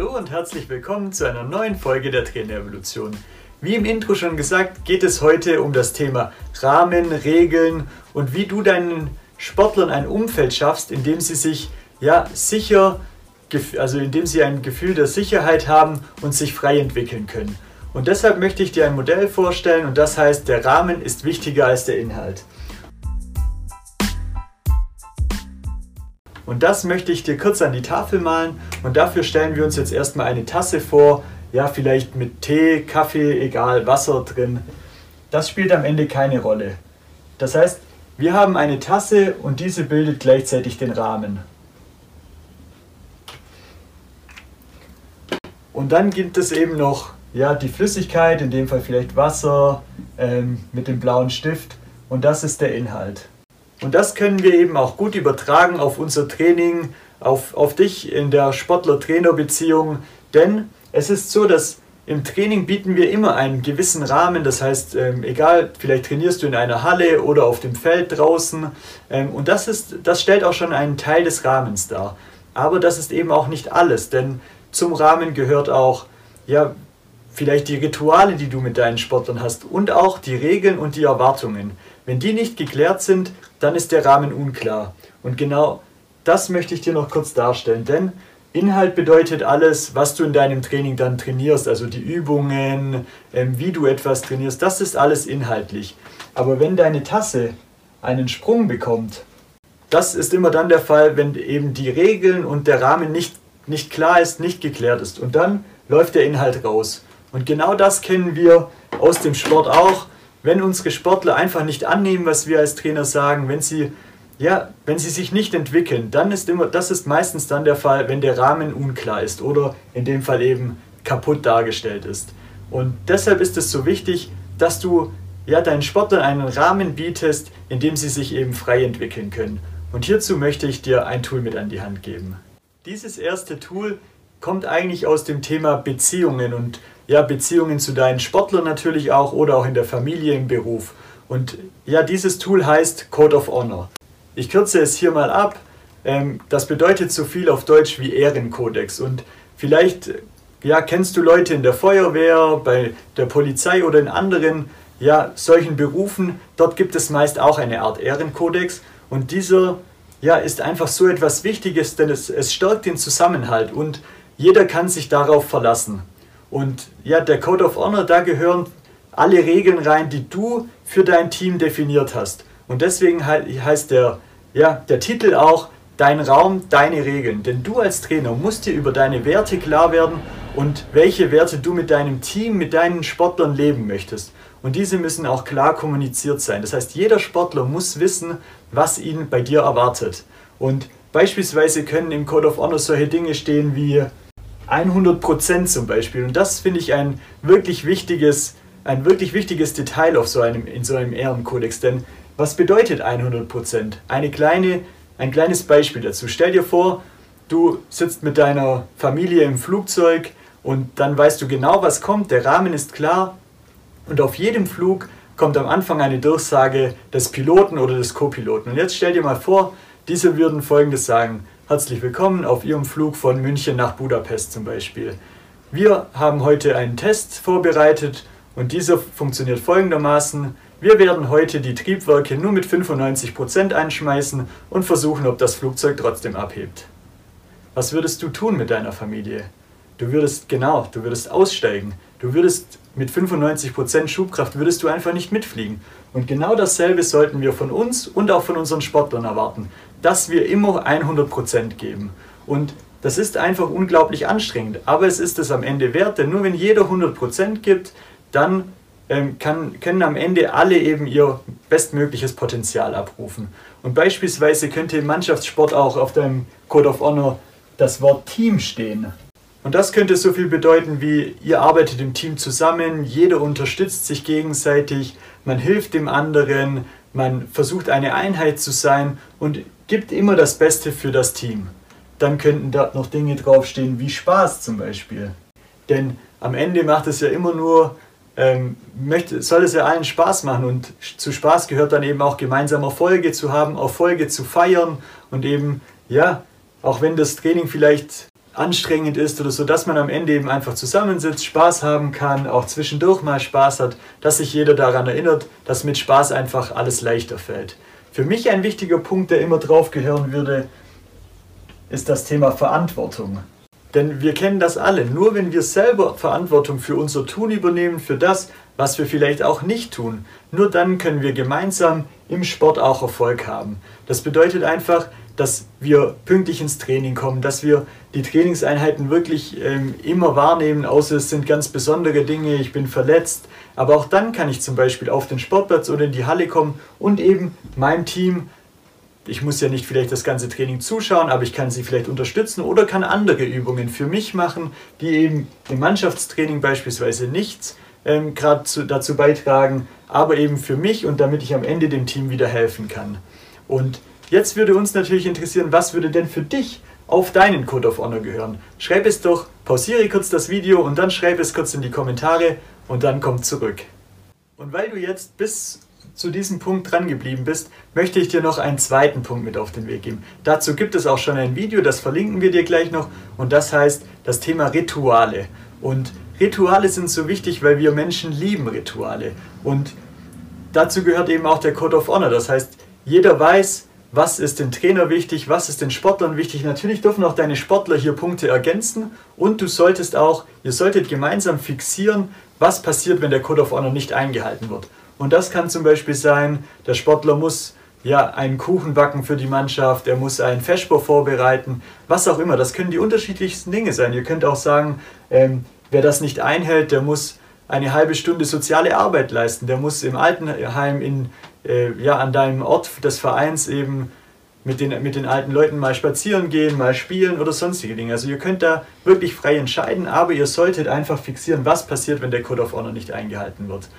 Hallo und herzlich willkommen zu einer neuen Folge der Trainerevolution. Wie im Intro schon gesagt, geht es heute um das Thema Rahmen, Regeln und wie du deinen Sportlern ein Umfeld schaffst, in dem sie sich ja sicher, also in dem sie ein Gefühl der Sicherheit haben und sich frei entwickeln können. Und deshalb möchte ich dir ein Modell vorstellen und das heißt, der Rahmen ist wichtiger als der Inhalt. Und das möchte ich dir kurz an die Tafel malen und dafür stellen wir uns jetzt erstmal eine Tasse vor, ja vielleicht mit Tee, Kaffee, egal, Wasser drin. Das spielt am Ende keine Rolle. Das heißt, wir haben eine Tasse und diese bildet gleichzeitig den Rahmen. Und dann gibt es eben noch ja, die Flüssigkeit, in dem Fall vielleicht Wasser ähm, mit dem blauen Stift und das ist der Inhalt. Und das können wir eben auch gut übertragen auf unser Training, auf, auf dich in der Sportler-Trainer-Beziehung. Denn es ist so, dass im Training bieten wir immer einen gewissen Rahmen. Das heißt, ähm, egal, vielleicht trainierst du in einer Halle oder auf dem Feld draußen. Ähm, und das, ist, das stellt auch schon einen Teil des Rahmens dar. Aber das ist eben auch nicht alles, denn zum Rahmen gehört auch, ja, vielleicht die Rituale, die du mit deinen Sportlern hast und auch die Regeln und die Erwartungen. Wenn die nicht geklärt sind, dann ist der Rahmen unklar. Und genau das möchte ich dir noch kurz darstellen, denn Inhalt bedeutet alles, was du in deinem Training dann trainierst, also die Übungen, ähm, wie du etwas trainierst, das ist alles inhaltlich. Aber wenn deine Tasse einen Sprung bekommt, das ist immer dann der Fall, wenn eben die Regeln und der Rahmen nicht, nicht klar ist, nicht geklärt ist. Und dann läuft der Inhalt raus. Und genau das kennen wir aus dem Sport auch wenn unsere Sportler einfach nicht annehmen, was wir als Trainer sagen, wenn sie ja, wenn sie sich nicht entwickeln, dann ist immer, das ist meistens dann der Fall, wenn der Rahmen unklar ist oder in dem Fall eben kaputt dargestellt ist. Und deshalb ist es so wichtig, dass du ja, deinen Sportlern einen Rahmen bietest, in dem sie sich eben frei entwickeln können. Und hierzu möchte ich dir ein Tool mit an die Hand geben. Dieses erste Tool kommt eigentlich aus dem Thema Beziehungen und ja, Beziehungen zu deinen Sportlern natürlich auch oder auch in der Familie, im Beruf. Und ja, dieses Tool heißt Code of Honor. Ich kürze es hier mal ab. Ähm, das bedeutet so viel auf Deutsch wie Ehrenkodex. Und vielleicht ja, kennst du Leute in der Feuerwehr, bei der Polizei oder in anderen ja, solchen Berufen. Dort gibt es meist auch eine Art Ehrenkodex. Und dieser ja, ist einfach so etwas Wichtiges, denn es, es stärkt den Zusammenhalt und jeder kann sich darauf verlassen. Und ja, der Code of Honor, da gehören alle Regeln rein, die du für dein Team definiert hast. Und deswegen heißt der, ja, der Titel auch Dein Raum, deine Regeln. Denn du als Trainer musst dir über deine Werte klar werden und welche Werte du mit deinem Team, mit deinen Sportlern leben möchtest. Und diese müssen auch klar kommuniziert sein. Das heißt, jeder Sportler muss wissen, was ihn bei dir erwartet. Und beispielsweise können im Code of Honor solche Dinge stehen wie 100% zum Beispiel. Und das finde ich ein wirklich wichtiges, ein wirklich wichtiges Detail auf so einem, in so einem Ehrenkodex. Denn was bedeutet 100 Eine kleine, ein kleines Beispiel dazu. Stell dir vor, du sitzt mit deiner Familie im Flugzeug und dann weißt du genau, was kommt. Der Rahmen ist klar. Und auf jedem Flug kommt am Anfang eine Durchsage des Piloten oder des Co-Piloten. Und jetzt stell dir mal vor, diese würden folgendes sagen. Herzlich willkommen auf Ihrem Flug von München nach Budapest zum Beispiel. Wir haben heute einen Test vorbereitet und dieser funktioniert folgendermaßen. Wir werden heute die Triebwerke nur mit 95% einschmeißen und versuchen, ob das Flugzeug trotzdem abhebt. Was würdest du tun mit deiner Familie? Du würdest, genau, du würdest aussteigen. Du würdest mit 95% Schubkraft würdest du einfach nicht mitfliegen. Und genau dasselbe sollten wir von uns und auch von unseren Sportlern erwarten dass wir immer 100% geben. Und das ist einfach unglaublich anstrengend, aber es ist es am Ende wert, denn nur wenn jeder 100% gibt, dann ähm, kann, können am Ende alle eben ihr bestmögliches Potenzial abrufen. Und beispielsweise könnte im Mannschaftssport auch auf deinem Code of Honor das Wort Team stehen. Und das könnte so viel bedeuten wie, ihr arbeitet im Team zusammen, jeder unterstützt sich gegenseitig, man hilft dem anderen, man versucht eine Einheit zu sein und gibt immer das Beste für das Team. Dann könnten dort noch Dinge draufstehen wie Spaß zum Beispiel. Denn am Ende macht es ja immer nur, ähm, möchte, soll es ja allen Spaß machen und zu Spaß gehört dann eben auch gemeinsam Erfolge zu haben, Erfolge zu feiern und eben, ja, auch wenn das Training vielleicht anstrengend ist oder so, dass man am Ende eben einfach zusammensitzt, Spaß haben kann, auch zwischendurch mal Spaß hat, dass sich jeder daran erinnert, dass mit Spaß einfach alles leichter fällt. Für mich ein wichtiger Punkt, der immer drauf gehören würde, ist das Thema Verantwortung. Denn wir kennen das alle. Nur wenn wir selber Verantwortung für unser Tun übernehmen, für das, was wir vielleicht auch nicht tun, nur dann können wir gemeinsam im Sport auch Erfolg haben. Das bedeutet einfach, dass wir pünktlich ins Training kommen, dass wir die Trainingseinheiten wirklich ähm, immer wahrnehmen, außer es sind ganz besondere Dinge, ich bin verletzt. Aber auch dann kann ich zum Beispiel auf den Sportplatz oder in die Halle kommen und eben mein Team ich muss ja nicht vielleicht das ganze Training zuschauen, aber ich kann sie vielleicht unterstützen oder kann andere Übungen für mich machen, die eben im Mannschaftstraining beispielsweise nichts ähm, gerade dazu beitragen, aber eben für mich und damit ich am Ende dem Team wieder helfen kann. Und jetzt würde uns natürlich interessieren, was würde denn für dich auf deinen Code of Honor gehören? Schreib es doch, pausiere kurz das Video und dann schreib es kurz in die Kommentare und dann komm zurück. Und weil du jetzt bis zu diesem Punkt dran geblieben bist, möchte ich dir noch einen zweiten Punkt mit auf den Weg geben. Dazu gibt es auch schon ein Video, das verlinken wir dir gleich noch und das heißt das Thema Rituale. Und Rituale sind so wichtig, weil wir Menschen lieben Rituale. Und dazu gehört eben auch der Code of Honor. Das heißt, jeder weiß, was ist dem Trainer wichtig, was ist den Sportlern wichtig. Natürlich dürfen auch deine Sportler hier Punkte ergänzen und du solltest auch, ihr solltet gemeinsam fixieren, was passiert, wenn der Code of Honor nicht eingehalten wird. Und das kann zum Beispiel sein, der Sportler muss ja, einen Kuchen backen für die Mannschaft, er muss einen Feschbar vorbereiten, was auch immer. Das können die unterschiedlichsten Dinge sein. Ihr könnt auch sagen, ähm, wer das nicht einhält, der muss eine halbe Stunde soziale Arbeit leisten, der muss im Altenheim in, äh, ja, an deinem Ort des Vereins eben mit den, mit den alten Leuten mal spazieren gehen, mal spielen oder sonstige Dinge. Also ihr könnt da wirklich frei entscheiden, aber ihr solltet einfach fixieren, was passiert, wenn der Code of Honor nicht eingehalten wird.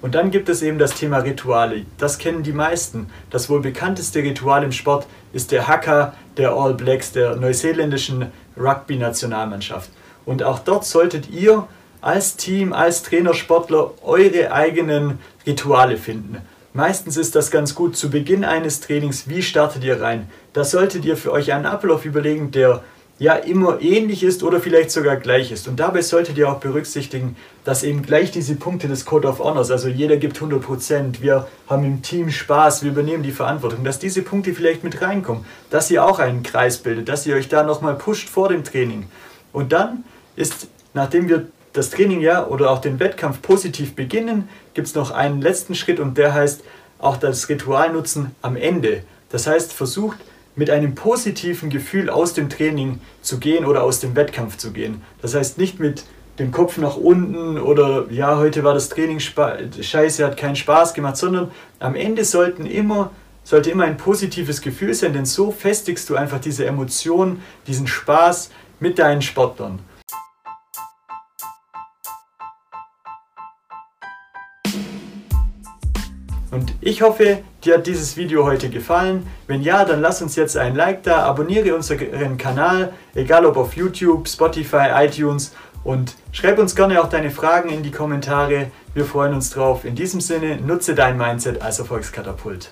Und dann gibt es eben das Thema Rituale. Das kennen die meisten. Das wohl bekannteste Ritual im Sport ist der Haka der All Blacks, der neuseeländischen Rugby-Nationalmannschaft. Und auch dort solltet ihr als Team, als Trainer, Sportler eure eigenen Rituale finden. Meistens ist das ganz gut zu Beginn eines Trainings. Wie startet ihr rein? Da solltet ihr für euch einen Ablauf überlegen, der ja immer ähnlich ist oder vielleicht sogar gleich ist. Und dabei solltet ihr auch berücksichtigen, dass eben gleich diese Punkte des Code of Honors, also jeder gibt 100%, wir haben im Team Spaß, wir übernehmen die Verantwortung, dass diese Punkte vielleicht mit reinkommen, dass ihr auch einen Kreis bildet, dass ihr euch da nochmal pusht vor dem Training. Und dann ist, nachdem wir das Training ja oder auch den Wettkampf positiv beginnen, gibt es noch einen letzten Schritt und der heißt auch das Ritual nutzen am Ende. Das heißt, versucht mit einem positiven Gefühl aus dem Training zu gehen oder aus dem Wettkampf zu gehen. Das heißt nicht mit dem Kopf nach unten oder ja, heute war das Training scheiße, hat keinen Spaß gemacht, sondern am Ende sollten immer, sollte immer ein positives Gefühl sein, denn so festigst du einfach diese Emotion, diesen Spaß mit deinen Sportlern. Ich hoffe, dir hat dieses Video heute gefallen. Wenn ja, dann lass uns jetzt ein Like da, abonniere unseren Kanal, egal ob auf YouTube, Spotify, iTunes und schreib uns gerne auch deine Fragen in die Kommentare. Wir freuen uns drauf. In diesem Sinne, nutze dein Mindset als Erfolgskatapult.